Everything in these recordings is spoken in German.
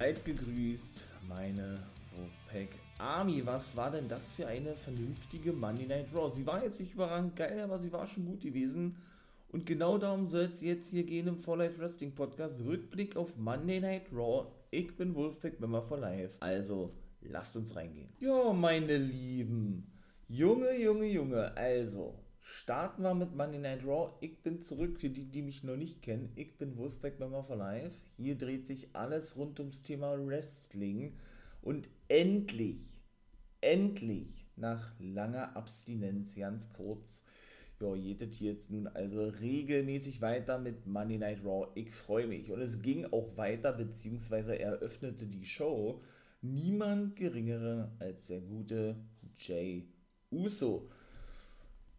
Alt gegrüßt, meine Wolfpack Army. Was war denn das für eine vernünftige Monday Night Raw? Sie war jetzt nicht überragend geil, aber sie war schon gut gewesen. Und genau darum soll es jetzt hier gehen im For Life Wrestling Podcast. Rückblick auf Monday Night Raw. Ich bin Wolfpack Member for Life. Also, lasst uns reingehen. Ja, meine Lieben. Junge, Junge, Junge. Also, starten wir mit Monday Night Raw. Ich bin zurück für die, die mich noch nicht kennen. Ich bin Wolfpack Member for Life. Hier dreht sich alles rund ums Thema Wrestling. Und endlich, endlich, nach langer Abstinenz, ganz kurz, ja, jedet jetzt nun also regelmäßig weiter mit Monday Night Raw. Ich freue mich. Und es ging auch weiter, beziehungsweise eröffnete die Show niemand geringere als der gute Jay Uso.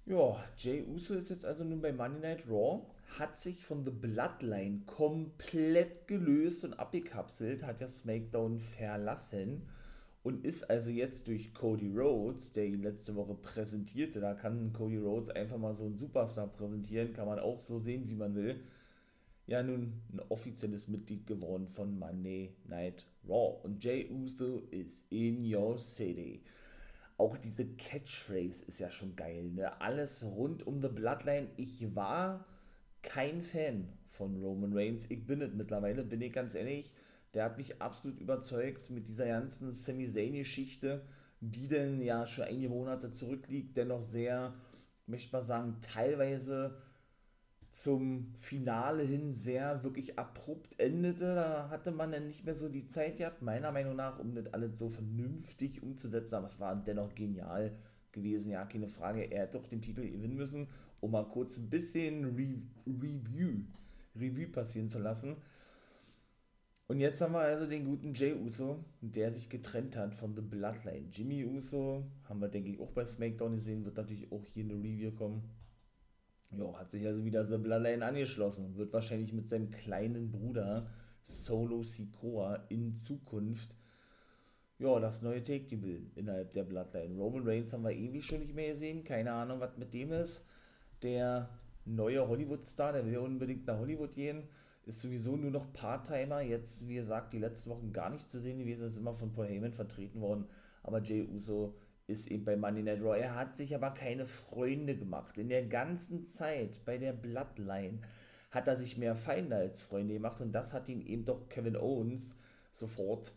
Ja, Jay Uso ist jetzt also nun bei Monday Night Raw, hat sich von The Bloodline komplett gelöst und abgekapselt, hat ja SmackDown verlassen und ist also jetzt durch Cody Rhodes, der ihn letzte Woche präsentierte, da kann Cody Rhodes einfach mal so einen Superstar präsentieren, kann man auch so sehen, wie man will, ja nun ein offizielles Mitglied geworden von Monday Night Raw. Und Jay Uso ist in your city auch diese Catchphrase ist ja schon geil. Ne? Alles rund um The Bloodline. Ich war kein Fan von Roman Reigns. Ich bin es mittlerweile, bin ich ganz ehrlich. Der hat mich absolut überzeugt mit dieser ganzen Sami Zayn-Geschichte, die denn ja schon einige Monate zurückliegt, dennoch sehr, ich möchte mal sagen, teilweise zum Finale hin sehr wirklich abrupt endete. Da hatte man dann nicht mehr so die Zeit gehabt, meiner Meinung nach, um das alles so vernünftig umzusetzen. Aber es war dennoch genial gewesen, ja, keine Frage. Er hätte doch den Titel gewinnen müssen, um mal kurz ein bisschen Re Review, Review passieren zu lassen. Und jetzt haben wir also den guten Jay Uso, der sich getrennt hat von The Bloodline. Jimmy Uso, haben wir denke ich auch bei SmackDown gesehen, wird natürlich auch hier eine Review kommen. Jo, hat sich also wieder The Bloodline angeschlossen und wird wahrscheinlich mit seinem kleinen Bruder Solo Sikoa in Zukunft ja, das neue Take-Team bilden innerhalb der Bloodline. Roman Reigns haben wir ewig schon nicht mehr gesehen, keine Ahnung, was mit dem ist. Der neue Hollywood-Star, der will unbedingt nach Hollywood gehen, ist sowieso nur noch Part-Timer. Jetzt, wie gesagt, die letzten Wochen gar nicht zu sehen gewesen, ist immer von Paul Heyman vertreten worden. Aber Jay Uso ist eben bei Money Night Raw. Er hat sich aber keine Freunde gemacht. In der ganzen Zeit bei der Bloodline hat er sich mehr Feinde als Freunde gemacht und das hat ihm eben doch Kevin Owens sofort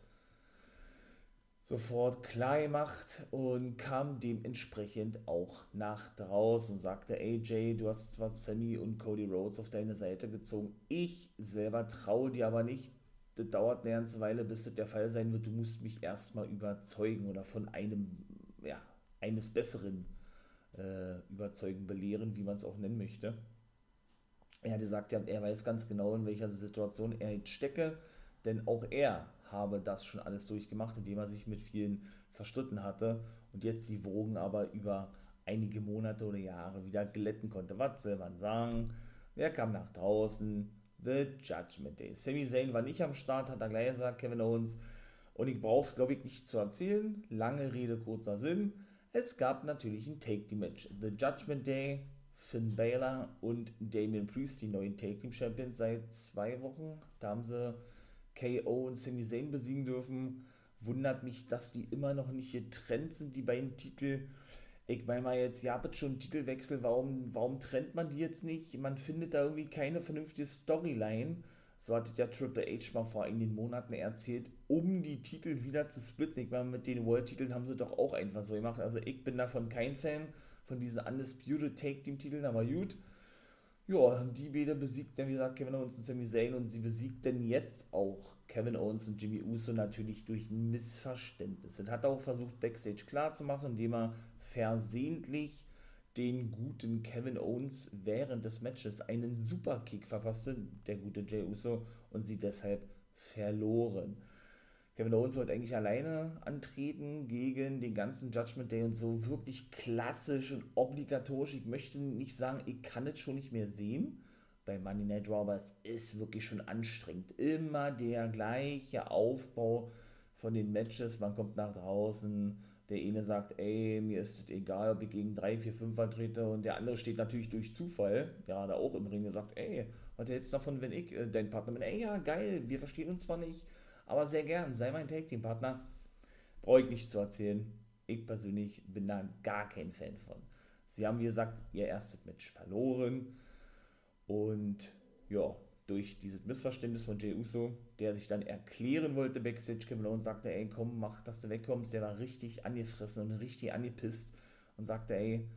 sofort klar gemacht und kam dementsprechend auch nach draußen und sagte, AJ, du hast zwar Sammy und Cody Rhodes auf deine Seite gezogen, ich selber traue dir aber nicht, das dauert eine ganze Weile, bis das der Fall sein wird, du musst mich erstmal überzeugen oder von einem eines Besseren äh, überzeugen, belehren, wie man es auch nennen möchte. Er hatte gesagt, er weiß ganz genau, in welcher Situation er jetzt stecke, denn auch er habe das schon alles durchgemacht, indem er sich mit vielen zerstritten hatte und jetzt die Wogen aber über einige Monate oder Jahre wieder glätten konnte. Was soll man sagen? Wer kam nach draußen? The Judgment Day. Sami Zayn war nicht am Start, hat er gleich gesagt, Kevin Owens und ich brauche es, glaube ich, nicht zu erzählen. Lange Rede, kurzer Sinn. Es gab natürlich ein Take-Team-Match. The Judgment Day, Finn Balor und Damian Priest, die neuen Take-Team-Champions seit zwei Wochen. Da haben sie KO und Sami Zayn besiegen dürfen. Wundert mich, dass die immer noch nicht getrennt sind, die beiden Titel. Ich meine mal jetzt, ihr habt schon Titelwechsel, warum, warum trennt man die jetzt nicht? Man findet da irgendwie keine vernünftige Storyline so hatte ja Triple H mal vor einigen Monaten erzählt, um die Titel wieder zu splitten. Ich meine, mit den World-Titeln haben sie doch auch einfach so gemacht. Also ich bin davon kein Fan von diesen Undisputed Take-Team-Titeln, aber gut. Ja, die beide besiegt dann, wie gesagt, Kevin Owens und Sami Zayn und sie besiegt dann jetzt auch Kevin Owens und Jimmy Uso natürlich durch ein Missverständnis. Und hat auch versucht, Backstage klarzumachen, indem er versehentlich den guten Kevin Owens während des Matches einen Superkick verpasste, der gute Jay Uso, und sie deshalb verloren. Kevin Owens wollte eigentlich alleine antreten gegen den ganzen Judgment Day und so wirklich klassisch und obligatorisch. Ich möchte nicht sagen, ich kann es schon nicht mehr sehen bei Money Night es ist wirklich schon anstrengend. Immer der gleiche Aufbau von den Matches. Man kommt nach draußen, der eine sagt, ey, mir ist es egal, ob ich gegen 3, 4, 5 antrete und der andere steht natürlich durch Zufall, gerade auch im Ring, und sagt, ey, was hältst du davon, wenn ich äh, dein Partner bin? Ey, ja, geil, wir verstehen uns zwar nicht, aber sehr gern, sei mein Take-Team-Partner. Brauche ich nicht zu erzählen. Ich persönlich bin da gar kein Fan von. Sie haben, wie gesagt, ihr erstes Match verloren und ja, durch dieses Missverständnis von Jey Uso, der sich dann erklären wollte backstage, Kevin Owens sagte, ey, komm, mach, dass du wegkommst. Der war richtig angefressen und richtig angepisst und sagte, ey,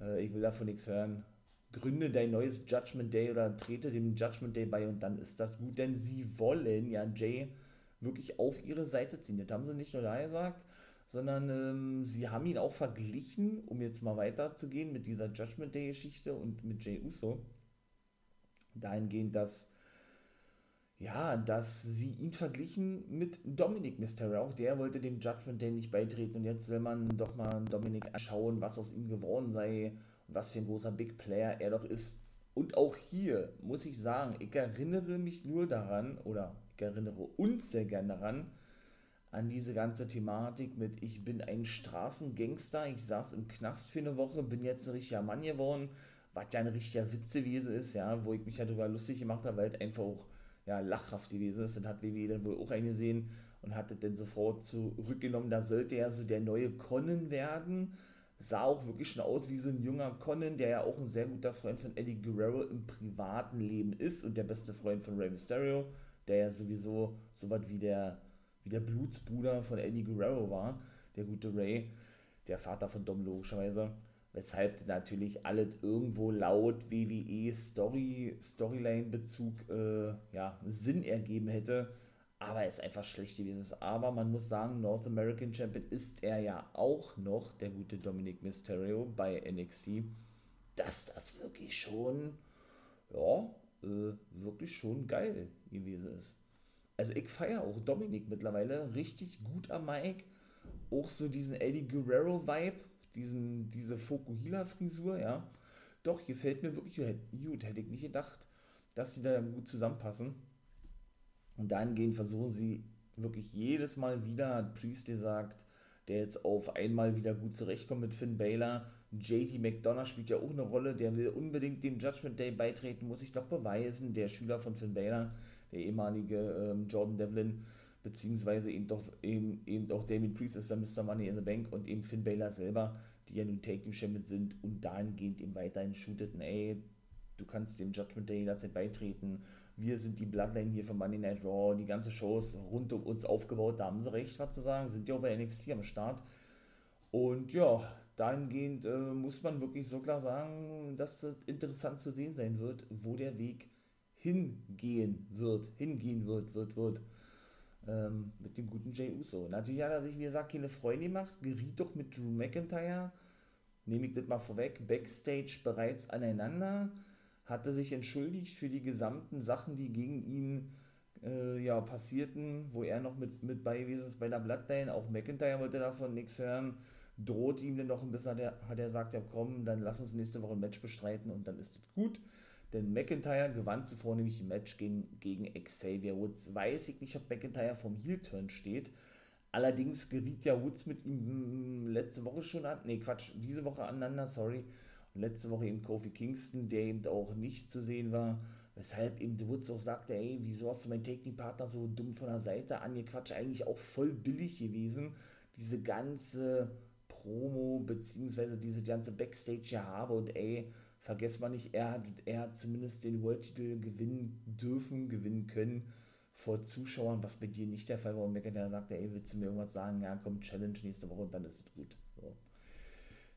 äh, ich will davon nichts hören. Gründe dein neues Judgment Day oder trete dem Judgment Day bei und dann ist das gut, denn sie wollen ja Jay wirklich auf ihre Seite ziehen. Das haben sie nicht nur da gesagt, sondern ähm, sie haben ihn auch verglichen, um jetzt mal weiterzugehen mit dieser Judgment Day Geschichte und mit Jay Uso dahingehend, dass ja, dass sie ihn verglichen mit Dominic Mysterio. Auch der wollte dem Judgment Day nicht beitreten und jetzt will man doch mal Dominic anschauen, was aus ihm geworden sei und was für ein großer Big Player er doch ist. Und auch hier muss ich sagen, ich erinnere mich nur daran, oder ich erinnere uns sehr gern daran, an diese ganze Thematik mit ich bin ein Straßengangster, ich saß im Knast für eine Woche, bin jetzt ein richtiger Mann geworden, was ja ein richtiger Witz gewesen ist, ja, wo ich mich ja darüber lustig gemacht habe, weil es einfach auch ja, lachhaft gewesen ist. Und hat WWE dann wohl auch eingesehen und hat es dann sofort zurückgenommen. Da sollte er so der neue Conan werden. Sah auch wirklich schon aus wie so ein junger Conan, der ja auch ein sehr guter Freund von Eddie Guerrero im privaten Leben ist und der beste Freund von Rey Mysterio, der ja sowieso so was wie der, wie der Blutsbruder von Eddie Guerrero war, der gute Ray, der Vater von Dom logischerweise weshalb natürlich alles irgendwo laut WWE Story, Storyline-Bezug äh, ja, Sinn ergeben hätte, aber es einfach schlecht gewesen ist. Aber man muss sagen, North American Champion ist er ja auch noch, der gute Dominic Mysterio bei NXT, dass das wirklich schon, ja, äh, wirklich schon geil gewesen ist. Also ich feiere auch Dominic mittlerweile richtig gut am Mic. Auch so diesen Eddie Guerrero-Vibe, diesen, diese Fokuhila-Frisur, ja. Doch, gefällt mir wirklich gut. Hätte ich nicht gedacht, dass sie da gut zusammenpassen. Und dahingehend versuchen sie wirklich jedes Mal wieder, hat Priest gesagt, der jetzt auf einmal wieder gut zurechtkommt mit Finn Baylor. JT McDonough spielt ja auch eine Rolle, der will unbedingt dem Judgment Day beitreten, muss ich doch beweisen. Der Schüler von Finn Baylor, der ehemalige ähm, Jordan Devlin, beziehungsweise eben doch eben, eben auch Damien Priest ist dann Mr. Money in the Bank und eben Finn Baylor selber, die ja nun Taking Champions sind und dahingehend eben weiterhin shooteten, ey, du kannst dem Judgment Day jederzeit beitreten, wir sind die Bloodline hier von Money Night Raw, die ganze Show ist rund um uns aufgebaut, da haben sie recht, was zu sagen, sind ja auch bei NXT am Start und ja, dahingehend äh, muss man wirklich so klar sagen, dass es interessant zu sehen sein wird, wo der Weg hingehen wird, hingehen wird, wird, wird ähm, mit dem guten Jay Uso. Natürlich hat er sich, wie gesagt, keine Freunde gemacht, geriet doch mit Drew McIntyre, nehme ich das mal vorweg, backstage bereits aneinander, hatte sich entschuldigt für die gesamten Sachen, die gegen ihn äh, ja, passierten, wo er noch mit, mit bei gewesen ist bei der Bloodline. Auch McIntyre wollte davon nichts hören, droht ihm dann noch ein bisschen, hat er, hat er gesagt, ja komm, dann lass uns nächste Woche ein Match bestreiten und dann ist es gut. Denn McIntyre gewann zuvor nämlich ein Match gegen, gegen Xavier Woods. Weiß ich nicht, ob McIntyre vom Heel-Turn steht. Allerdings geriet ja Woods mit ihm hm, letzte Woche schon an. Ne, Quatsch, diese Woche aneinander, sorry. Und letzte Woche eben Kofi Kingston, der eben auch nicht zu sehen war. Weshalb eben Woods auch sagte, ey, wieso hast du meinen Technikpartner so dumm von der Seite angequatscht? Eigentlich auch voll billig gewesen. Diese ganze Promo, beziehungsweise diese ganze Backstage-Gehabe und ey, vergesst man nicht, er hat, er hat zumindest den World-Titel gewinnen dürfen, gewinnen können vor Zuschauern, was bei dir nicht der Fall war. Und McIntyre sagte, ey, willst du mir irgendwas sagen? Ja, komm, Challenge nächste Woche und dann ist es gut. So.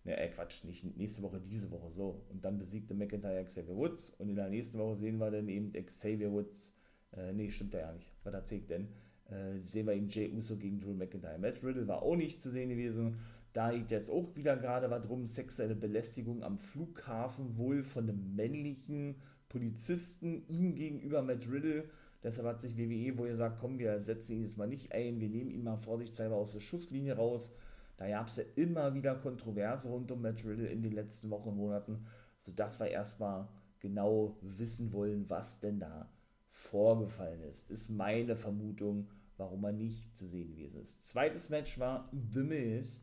Ne, äh, Quatsch, nicht nächste Woche, diese Woche, so. Und dann besiegte McIntyre Xavier Woods und in der nächsten Woche sehen wir dann eben Xavier Woods, äh, nee, stimmt ja nicht, was erzählt denn? Äh, sehen wir eben Jay Uso gegen Drew McIntyre. Matt Riddle war auch nicht zu sehen gewesen da geht jetzt auch wieder gerade was drum, sexuelle Belästigung am Flughafen wohl von einem männlichen Polizisten ihm gegenüber Matt Riddle. Deshalb hat sich WWE wohl gesagt, komm, wir setzen ihn jetzt mal nicht ein, wir nehmen ihn mal vorsichtshalber aus der Schusslinie raus. Da gab es ja immer wieder Kontroverse rund um Matt Riddle in den letzten Wochen und Monaten, sodass wir erstmal genau wissen wollen, was denn da vorgefallen ist. Ist meine Vermutung, warum er nicht zu sehen gewesen ist. Zweites Match war The Miz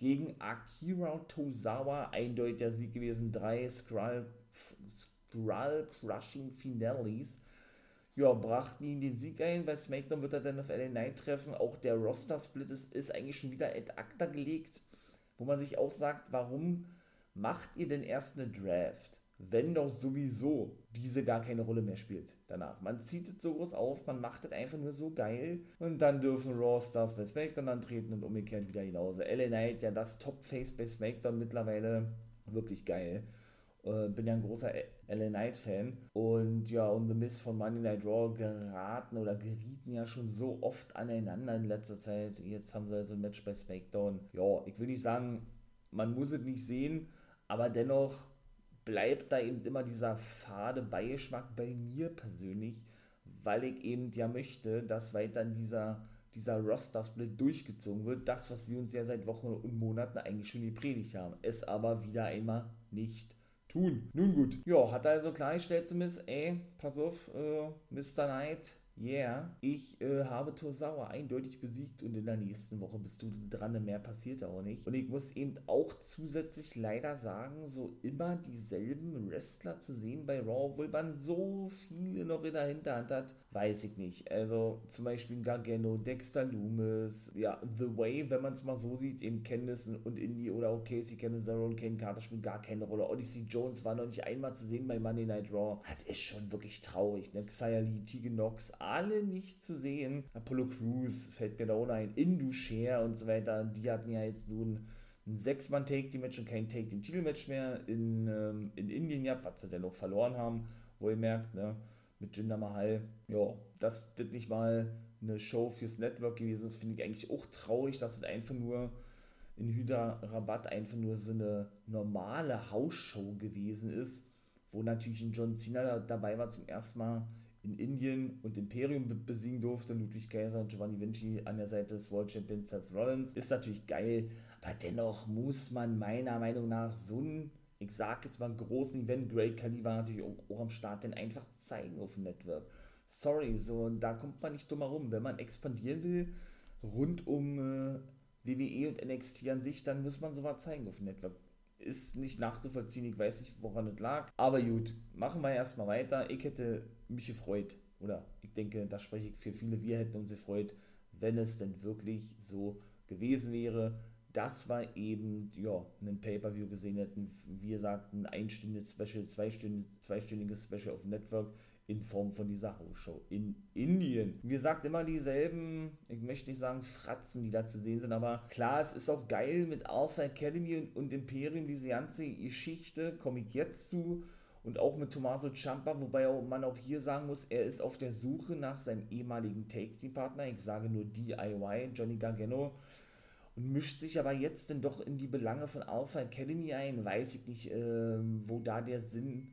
gegen Akira Tozawa. Eindeutiger Sieg gewesen. Drei Skrull, Skrull Crushing Finales. ja, brachten ihn den Sieg ein. Bei SmackDown wird er dann auf LA Knight treffen. Auch der Roster-Split ist, ist eigentlich schon wieder ad acta gelegt, wo man sich auch sagt, warum macht ihr denn erst eine Draft? Wenn doch sowieso diese gar keine Rolle mehr spielt danach. Man zieht es so groß auf, man macht es einfach nur so geil und dann dürfen Raw Stars bei SmackDown antreten und umgekehrt wieder genauso. LA Knight, ja das Top-Face bei SmackDown mittlerweile, wirklich geil. Äh, bin ja ein großer LA Knight-Fan und ja, und The Miss von Monday Night Raw geraten oder gerieten ja schon so oft aneinander in letzter Zeit. Jetzt haben sie also ein Match bei SmackDown. Ja, ich will nicht sagen, man muss es nicht sehen, aber dennoch bleibt da eben immer dieser fade Beigeschmack bei mir persönlich, weil ich eben ja möchte, dass weiter dieser, dieser Roster-Split durchgezogen wird. Das, was sie uns ja seit Wochen und Monaten eigentlich schon gepredigt haben. Es aber wieder einmal nicht tun. Nun gut. Ja, hat also klargestellt zumindest, ey, pass auf, äh, Mr. Knight, Yeah, ich äh, habe Tosawa eindeutig besiegt und in der nächsten Woche bist du dran, mehr passiert auch nicht. Und ich muss eben auch zusätzlich leider sagen, so immer dieselben Wrestler zu sehen bei Raw, obwohl man so viele noch in der Hinterhand hat, weiß ich nicht. Also zum Beispiel Gargano, Dexter Loomis, ja, The Way, wenn man es mal so sieht, eben Candice und Indy oder auch Casey Candice und Kane Carter spielen gar keine Rolle. Odyssey Jones war noch nicht einmal zu sehen bei Monday Night Raw. Das ist schon wirklich traurig, ne? Xia Lee, Tegan Nox, alle nicht zu sehen. Apollo Crews fällt mir da ohne ein, Indusher und so weiter. Die hatten ja jetzt nun ein Sechs-Mann-Take-Team-Match und kein Take-Team-Titel-Match mehr in, ähm, in Indien gehabt, was sie denn noch verloren haben, wo ihr merkt, ne, mit Jinder Mahal. Ja, dass das nicht mal eine Show fürs Network gewesen ist, finde ich eigentlich auch traurig, dass es einfach nur in Hyderabad einfach nur so eine normale Hausshow gewesen ist, wo natürlich ein John Cena dabei war zum ersten Mal in Indien und Imperium besiegen durfte, Ludwig Kaiser und Giovanni Vinci an der Seite des World Champions Seth Rollins, ist natürlich geil, aber dennoch muss man meiner Meinung nach so ein, ich sag jetzt mal, großen Event, Great Khali war natürlich auch, auch am Start, denn einfach zeigen auf dem Network. Sorry, so, und da kommt man nicht dumm herum. Wenn man expandieren will, rund um äh, WWE und NXT an sich, dann muss man sowas zeigen auf dem Network ist nicht nachzuvollziehen. Ich weiß nicht, woran es lag. Aber gut, machen wir erstmal weiter. Ich hätte mich gefreut, oder ich denke, da spreche ich für viele, wir hätten uns gefreut, wenn es denn wirklich so gewesen wäre. Das war eben, ja, ein Pay-Per-View gesehen hätten, wie gesagt, ein einstündiges Special, zweistündiges, zweistündiges Special auf dem Network in Form von dieser House-Show in Indien. Wie gesagt, immer dieselben, ich möchte nicht sagen Fratzen, die da zu sehen sind, aber klar, es ist auch geil mit Alpha Academy und, und Imperium, diese ganze Geschichte, komme ich jetzt zu. Und auch mit Tommaso Ciampa, wobei man auch hier sagen muss, er ist auf der Suche nach seinem ehemaligen Take-Team-Partner, ich sage nur DIY, Johnny Gargano, und mischt sich aber jetzt denn doch in die Belange von Alpha Academy ein. Weiß ich nicht, äh, wo da der Sinn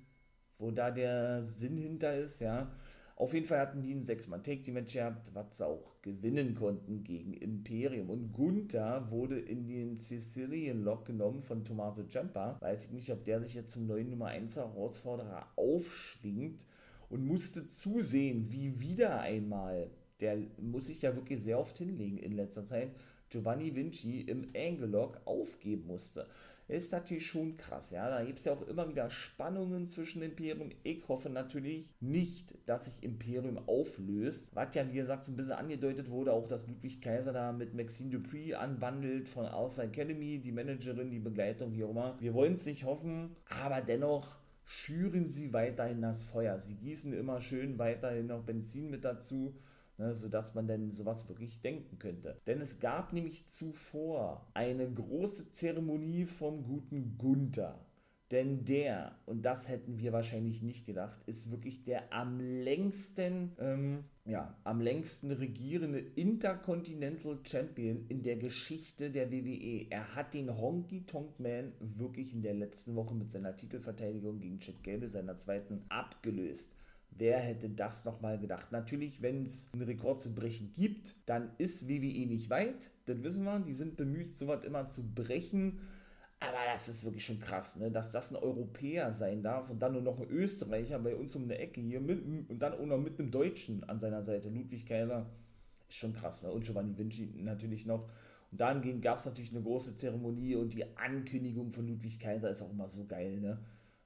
wo da der Sinn hinter ist, ja. Auf jeden Fall hatten die ein 6-Mann-Take-Team-Match gehabt, was sie auch gewinnen konnten gegen Imperium. Und Gunther wurde in den Sicilian Lock genommen von Tommaso Ciampa. Weiß ich nicht, ob der sich jetzt zum neuen Nummer 1 Herausforderer aufschwingt und musste zusehen, wie wieder einmal, der muss sich ja wirklich sehr oft hinlegen in letzter Zeit, Giovanni Vinci im Angle-Lock aufgeben musste ist natürlich schon krass. Ja, da gibt es ja auch immer wieder Spannungen zwischen Imperium. Ich hoffe natürlich nicht, dass sich Imperium auflöst. Was ja, wie gesagt, so ein bisschen angedeutet wurde, auch dass Ludwig Kaiser da mit Maxine Dupree anbandelt von Alpha Academy, die Managerin, die Begleitung, wie auch immer. Wir wollen es nicht hoffen, aber dennoch schüren sie weiterhin das Feuer. Sie gießen immer schön weiterhin noch Benzin mit dazu ne, sodass man denn sowas wirklich denken könnte. Denn es gab nämlich zuvor eine große Zeremonie vom guten Gunther. Denn der, und das hätten wir wahrscheinlich nicht gedacht, ist wirklich der am längsten, ähm, ja, am längsten regierende Intercontinental Champion in der Geschichte der WWE. Er hat den Honky Tonk Man wirklich in der letzten Woche mit seiner Titelverteidigung gegen Chad Gable, seiner zweiten, abgelöst. Wer hätte das nochmal gedacht? Natürlich, wenn es einen Rekord zu brechen gibt, dann ist WWE nicht weit. Das wissen wir. Die sind bemüht, sowas immer zu brechen. Aber das ist wirklich schon krass, ne? dass das ein Europäer sein darf und dann nur noch ein Österreicher bei uns um eine Ecke hier mit, und dann auch noch mit einem Deutschen an seiner Seite. Ludwig Keiler ist schon krass. Ne? Und Giovanni Vinci natürlich noch. Und dahingehend gab es natürlich eine große Zeremonie und die Ankündigung von Ludwig Kaiser ist auch immer so geil. Ne?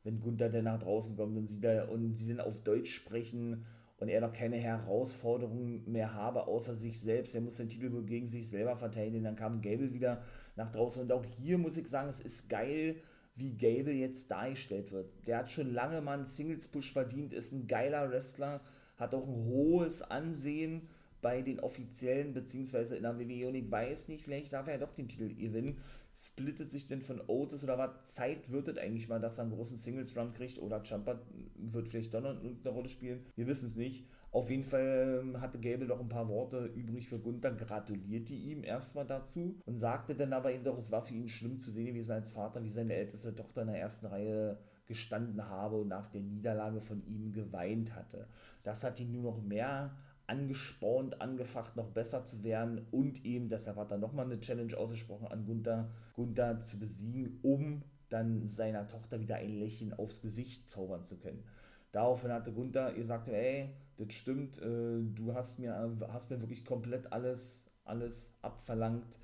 Wenn Gunther dann nach draußen kommt und sie, da, und sie dann auf Deutsch sprechen und er noch keine Herausforderungen mehr habe, außer sich selbst. Er muss den Titel wohl gegen sich selber verteidigen. Dann kam Gable wieder nach draußen. Und auch hier muss ich sagen, es ist geil, wie Gable jetzt dargestellt wird. Der hat schon lange mal einen Singles-Push verdient, ist ein geiler Wrestler, hat auch ein hohes Ansehen bei den Offiziellen, beziehungsweise in der WWE. Und ich weiß nicht, vielleicht darf er ja doch den Titel gewinnen splittet sich denn von Otis oder was? Zeit wird es eigentlich mal, dass er einen großen Singles-Run kriegt oder Jumper wird vielleicht doch noch eine Rolle spielen. Wir wissen es nicht. Auf jeden Fall ähm, hatte Gable noch ein paar Worte übrig für Gunther, gratulierte ihm erstmal dazu und sagte dann aber eben doch, es war für ihn schlimm zu sehen, wie als Vater, wie seine älteste Tochter in der ersten Reihe gestanden habe und nach der Niederlage von ihm geweint hatte. Das hat ihn nur noch mehr angespornt, angefacht, noch besser zu werden und eben, deshalb hat er nochmal eine Challenge ausgesprochen an Gunther, Gunther zu besiegen, um dann seiner Tochter wieder ein Lächeln aufs Gesicht zaubern zu können. Daraufhin hatte Gunther gesagt, ey, das stimmt, äh, du hast mir, hast mir wirklich komplett alles, alles abverlangt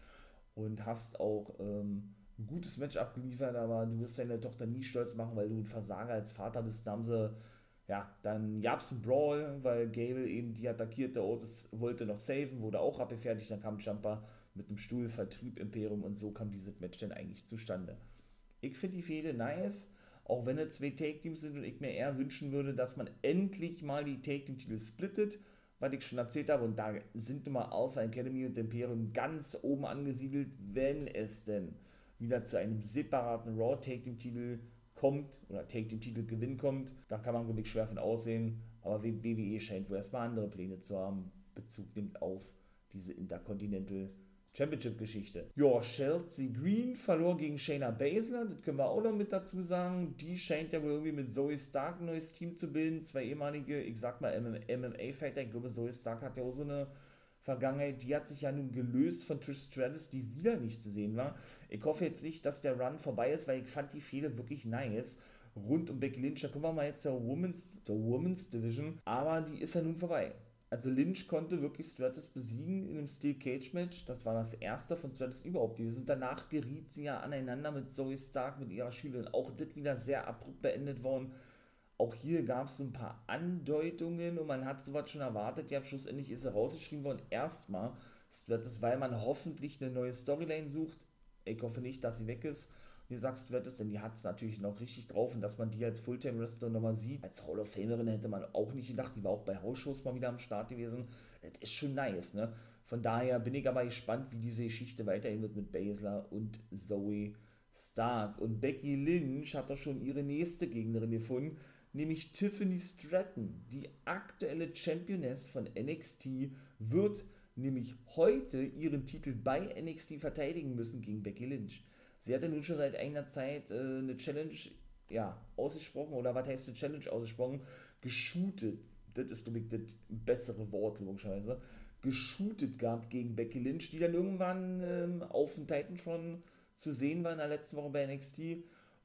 und hast auch ähm, ein gutes Match abgeliefert, aber du wirst deine Tochter nie stolz machen, weil du ein Versager als Vater bist. Da haben sie ja, dann gab es einen Brawl, weil Gable eben die attackierte Otis wollte noch saven, wurde auch abgefertigt, dann kam Jumper mit einem Stuhl, vertrieb Imperium und so kam dieses Match dann eigentlich zustande. Ich finde die Fehde nice, auch wenn es zwei Take-Teams sind und ich mir eher wünschen würde, dass man endlich mal die Take-Team-Titel splittet, was ich schon erzählt habe, und da sind immer Alpha Academy und Imperium ganz oben angesiedelt, wenn es denn wieder zu einem separaten Raw Take-Team-Titel kommt oder Take den Titel Gewinn kommt, da kann man wirklich schwer von aussehen. Aber WWE scheint wohl erstmal andere Pläne zu haben. Bezug nimmt auf diese Intercontinental Championship Geschichte. Ja, Chelsea Green verlor gegen Shayna Baszler, das können wir auch noch mit dazu sagen. Die scheint ja wohl irgendwie mit Zoe Stark ein neues Team zu bilden. Zwei ehemalige, ich sag mal MMA-Fighter. Ich glaube, Zoe Stark hat ja auch so eine Vergangenheit, die hat sich ja nun gelöst von Trish Stratus, die wieder nicht zu sehen war. Ich hoffe jetzt nicht, dass der Run vorbei ist, weil ich fand die Fehde wirklich nice. Rund um Becky Lynch, da kommen wir mal jetzt zur Women's, zur Women's Division, aber die ist ja nun vorbei. Also Lynch konnte wirklich Stratus besiegen in einem Steel Cage Match. Das war das erste von Stratus überhaupt. Und danach geriet sie ja aneinander mit Zoe Stark, mit ihrer Schülerin. Auch das wieder sehr abrupt beendet worden. Auch hier gab es ein paar Andeutungen und man hat sowas schon erwartet. Ja, schlussendlich ist er rausgeschrieben worden. Erstmal Stratus, weil man hoffentlich eine neue Storyline sucht. Ich hoffe nicht, dass sie weg ist. Und ihr sagt Stratus, denn die hat es natürlich noch richtig drauf und dass man die als Fulltime-Wrestler nochmal sieht. Als Hall of Famerin hätte man auch nicht gedacht. Die war auch bei Hausshows mal wieder am Start gewesen. Das ist schon nice, ne? Von daher bin ich aber gespannt, wie diese Geschichte weitergehen wird mit Baszler und Zoe Stark. Und Becky Lynch hat doch schon ihre nächste Gegnerin gefunden nämlich Tiffany Stratton, die aktuelle Championess von NXT, wird nämlich heute ihren Titel bei NXT verteidigen müssen gegen Becky Lynch. Sie hatte nun schon seit einer Zeit äh, eine Challenge ja, ausgesprochen, oder was heißt eine Challenge ausgesprochen? Geshootet, das ist, glaube ich, das bessere Wort, logischerweise, geshootet gehabt gegen Becky Lynch, die dann irgendwann ähm, auf dem Titan schon zu sehen war in der letzten Woche bei NXT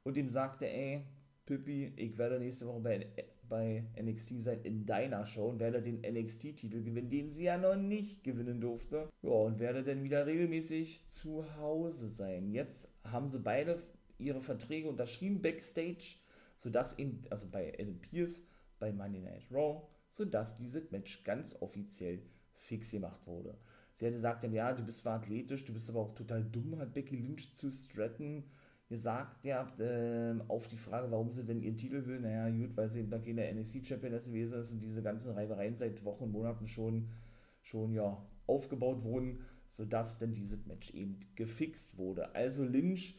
und ihm sagte, ey, Pippi, ich werde nächste Woche bei, bei NXT sein in deiner Show und werde den NXT-Titel gewinnen, den sie ja noch nicht gewinnen durfte. Ja, und werde dann wieder regelmäßig zu Hause sein. Jetzt haben sie beide ihre Verträge unterschrieben backstage, sodass eben, also bei Adam Pierce, bei Monday Night Raw, sodass dieses Match ganz offiziell fix gemacht wurde. Sie hatte gesagt, ja, du bist zwar athletisch, du bist aber auch total dumm, hat Becky Lynch zu Stratton gesagt, ihr habt äh, auf die Frage, warum sie denn ihren Titel will, naja, gut, weil sie eben noch keine NXT-Championess gewesen ist und diese ganzen Reibereien seit Wochen und Monaten schon, schon ja, aufgebaut wurden, sodass denn dieses Match eben gefixt wurde. Also Lynch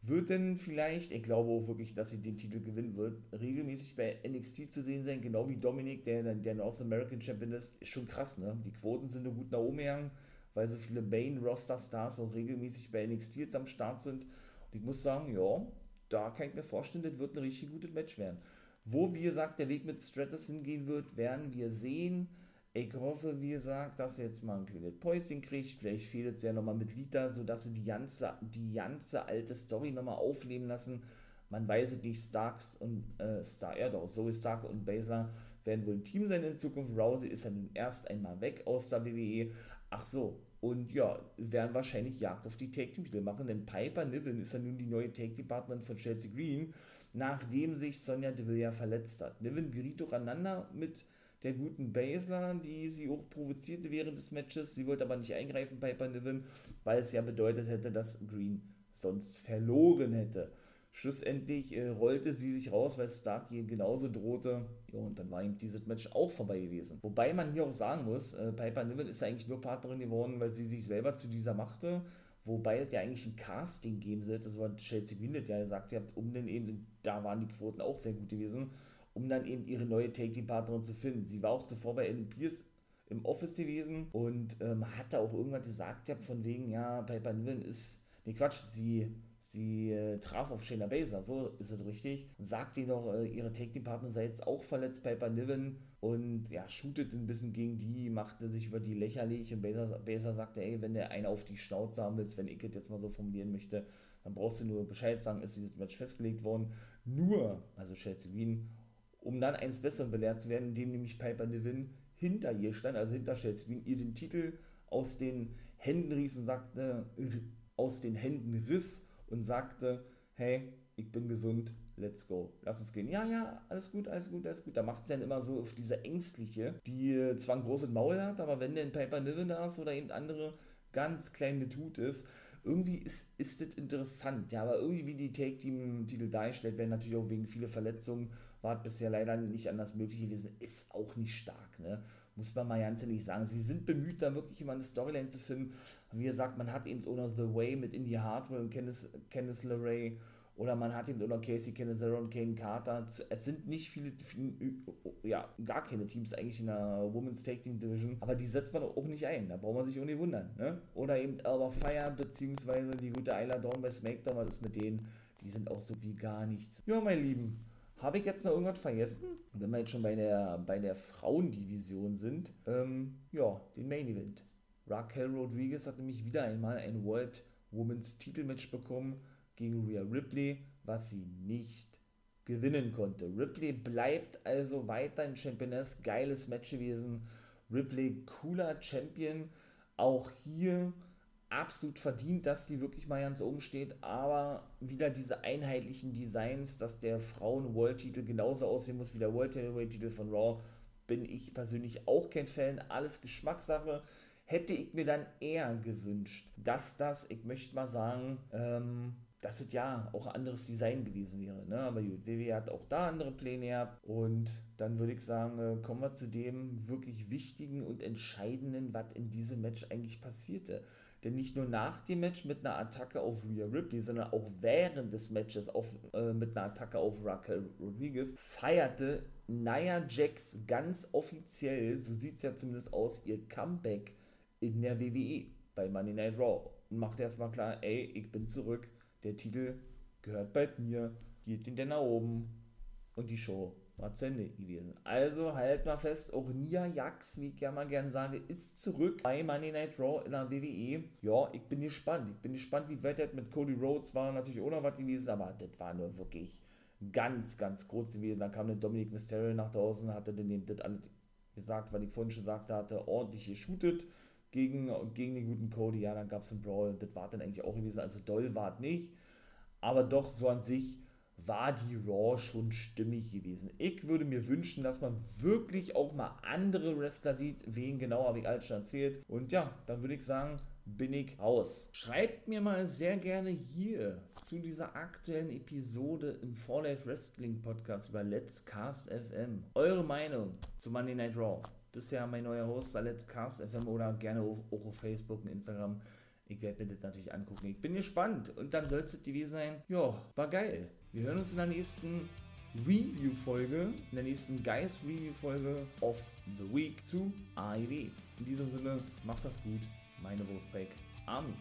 wird denn vielleicht, ich glaube auch wirklich, dass sie den Titel gewinnen wird, regelmäßig bei NXT zu sehen sein, genau wie Dominik, der, der North American Champion ist. Ist schon krass, ne? Die Quoten sind nur gut nach oben gegangen, weil so viele Main-Roster-Stars auch regelmäßig bei NXT jetzt am Start sind ich muss sagen, ja, da kann ich mir vorstellen, das wird ein richtig gutes Match werden. Wo, wie gesagt, der Weg mit Stratus hingehen wird, werden wir sehen. Ich hoffe, wie gesagt, dass jetzt mal ein kleines Päuschen kriegt. Vielleicht fehlt es ja nochmal mit Lita, sodass sie die ganze, die ganze alte Story nochmal aufleben lassen. Man weiß es nicht, Starks und äh, Star, ja doch, Zoe Stark und Baszler werden wohl ein Team sein in Zukunft. Rousey ist ja nun erst einmal weg aus der WWE. Ach so, und ja, werden wahrscheinlich Jagd auf die Take-Team-Titel machen, denn Piper Niven ist ja nun die neue Take-Team-Partnerin von Chelsea Green, nachdem sich Sonja Deville ja verletzt hat. Niven geriet durcheinander mit der guten Basler, die sie auch provozierte während des Matches. Sie wollte aber nicht eingreifen bei Niven, weil es ja bedeutet hätte, dass Green sonst verloren hätte. Schlussendlich äh, rollte sie sich raus, weil Stark ihr genauso drohte. Ja, und dann war ihm dieses Match auch vorbei gewesen. Wobei man hier auch sagen muss, äh, Piper Niven ist eigentlich nur Partnerin geworden, weil sie sich selber zu dieser machte. Wobei es ja eigentlich ein Casting geben sollte, das war Chelsea Windet ja gesagt, ihr habt, um dann eben, da waren die Quoten auch sehr gut gewesen, um dann eben ihre neue Take-Team-Partnerin zu finden. Sie war auch zuvor bei Ellen Pierce im Office gewesen und ähm, hatte auch irgendwann gesagt, ja, von wegen, ja, Piper Niven ist, nee, Quatsch, sie Sie äh, traf auf Shayna Baszler, so ist es richtig. Sagt ihnen doch, äh, ihre Take-Team-Partner sei jetzt auch verletzt, Piper Niven. Und ja, shootet ein bisschen gegen die, machte sich über die lächerlich. Und Baszler, sagte, ey, wenn der eine auf die Schnauze haben willst, wenn ich es jetzt mal so formulieren möchte, dann brauchst du nur Bescheid sagen, ist dieses Match festgelegt worden. Nur, also Chelsea Green, um dann eines Besseren belehrt zu werden, indem nämlich Piper Niven hinter ihr stand, also hinter Chelsea Green, ihr den Titel aus den Händen riss und sagte, aus den Händen riss und sagte, hey, ich bin gesund, let's go, lass uns gehen. Ja, ja, alles gut, alles gut, alles gut. Da macht es dann immer so auf diese Ängstliche, die zwar ein großes Maul hat, aber wenn denn Paper Niven da ist oder eben andere ganz klein getut ist, irgendwie ist, ist das interessant, ja, aber irgendwie wie die Take-Team-Titel dargestellt werden, natürlich auch wegen vieler Verletzungen, war bisher leider nicht anders möglich gewesen, ist auch nicht stark, ne? Muss man mal ganz ehrlich sagen. Sie sind bemüht, da wirklich immer eine Storyline zu finden. Wie gesagt, man hat eben auch The Way mit Indie Hardware und Kenneth, LeRae oder man hat eben oder Casey Canizero und Kane Carter. Es sind nicht viele, viele, ja, gar keine Teams eigentlich in der Women's Tag Team Division, aber die setzt man auch nicht ein. Da braucht man sich auch nicht wundern. Ne? Oder eben Alba Fire, beziehungsweise die gute Ayla Dawn bei SmackDown, was ist mit denen? Die sind auch so wie gar nichts. Ja, mein Lieben. Habe ich jetzt noch irgendwas vergessen? Wenn wir jetzt schon bei der, bei der Frauendivision sind, ähm, ja, den Main Event. Raquel Rodriguez hat nämlich wieder einmal ein World Women's Titelmatch bekommen gegen Rhea Ripley, was sie nicht gewinnen konnte. Ripley bleibt also weiter in Championess. Geiles Match gewesen. Ripley, cooler Champion. Auch hier absolut verdient, dass die wirklich mal ganz oben steht, aber wieder diese einheitlichen Designs, dass der Frauen-World-Titel genauso aussehen muss wie der World Heavyweight-Titel von Raw, bin ich persönlich auch kein Fan. Alles Geschmackssache hätte ich mir dann eher gewünscht, dass das, ich möchte mal sagen, ähm, dass es ja auch ein anderes Design gewesen wäre. Ne? Aber gut, WWE hat auch da andere Pläne gehabt. Und dann würde ich sagen, äh, kommen wir zu dem wirklich wichtigen und entscheidenden, was in diesem Match eigentlich passierte. Denn nicht nur nach dem Match mit einer Attacke auf Rhea Ripley, sondern auch während des Matches auf, äh, mit einer Attacke auf Raquel Rodriguez feierte Nia Jax ganz offiziell, so sieht es ja zumindest aus, ihr Comeback in der WWE bei Monday Night Raw. Und macht erstmal klar, ey, ich bin zurück, der Titel gehört bald mir, geht den denn nach oben. Und die Show Ende gewesen. Also halt mal fest, auch Nia Jax, wie ich ja mal gerne sage, ist zurück bei Monday Night Raw in der WWE. Ja, ich bin gespannt. Ich bin gespannt, wie weitergeht mit Cody Rhodes. War natürlich auch noch was gewesen, aber das war nur wirklich ganz, ganz kurz gewesen. Dann kam der Dominic Mysterio nach draußen, hatte dann das alles gesagt, weil ich vorhin schon sagte, hatte ordentlich geshootet gegen, gegen den guten Cody. Ja, dann gab es einen Brawl. Das war dann eigentlich auch gewesen. Also doll war es nicht. Aber doch so an sich war die Raw schon stimmig gewesen. Ich würde mir wünschen, dass man wirklich auch mal andere Wrestler sieht. Wen genau habe ich alles schon erzählt. Und ja, dann würde ich sagen, bin ich raus. Schreibt mir mal sehr gerne hier zu dieser aktuellen Episode im For Life Wrestling Podcast über Let's Cast FM eure Meinung zu Monday Night Raw. Das ist ja mein neuer Host, Let's Cast FM oder gerne auch auf Facebook und Instagram. Ich werde mir das natürlich angucken. Ich bin gespannt. Und dann soll es gewesen sein. Ja, war geil. Wir hören uns in der nächsten Review-Folge, in der nächsten Geist-Review-Folge of the Week zu AEW. In diesem Sinne, macht das gut. Meine Wolfpack Army.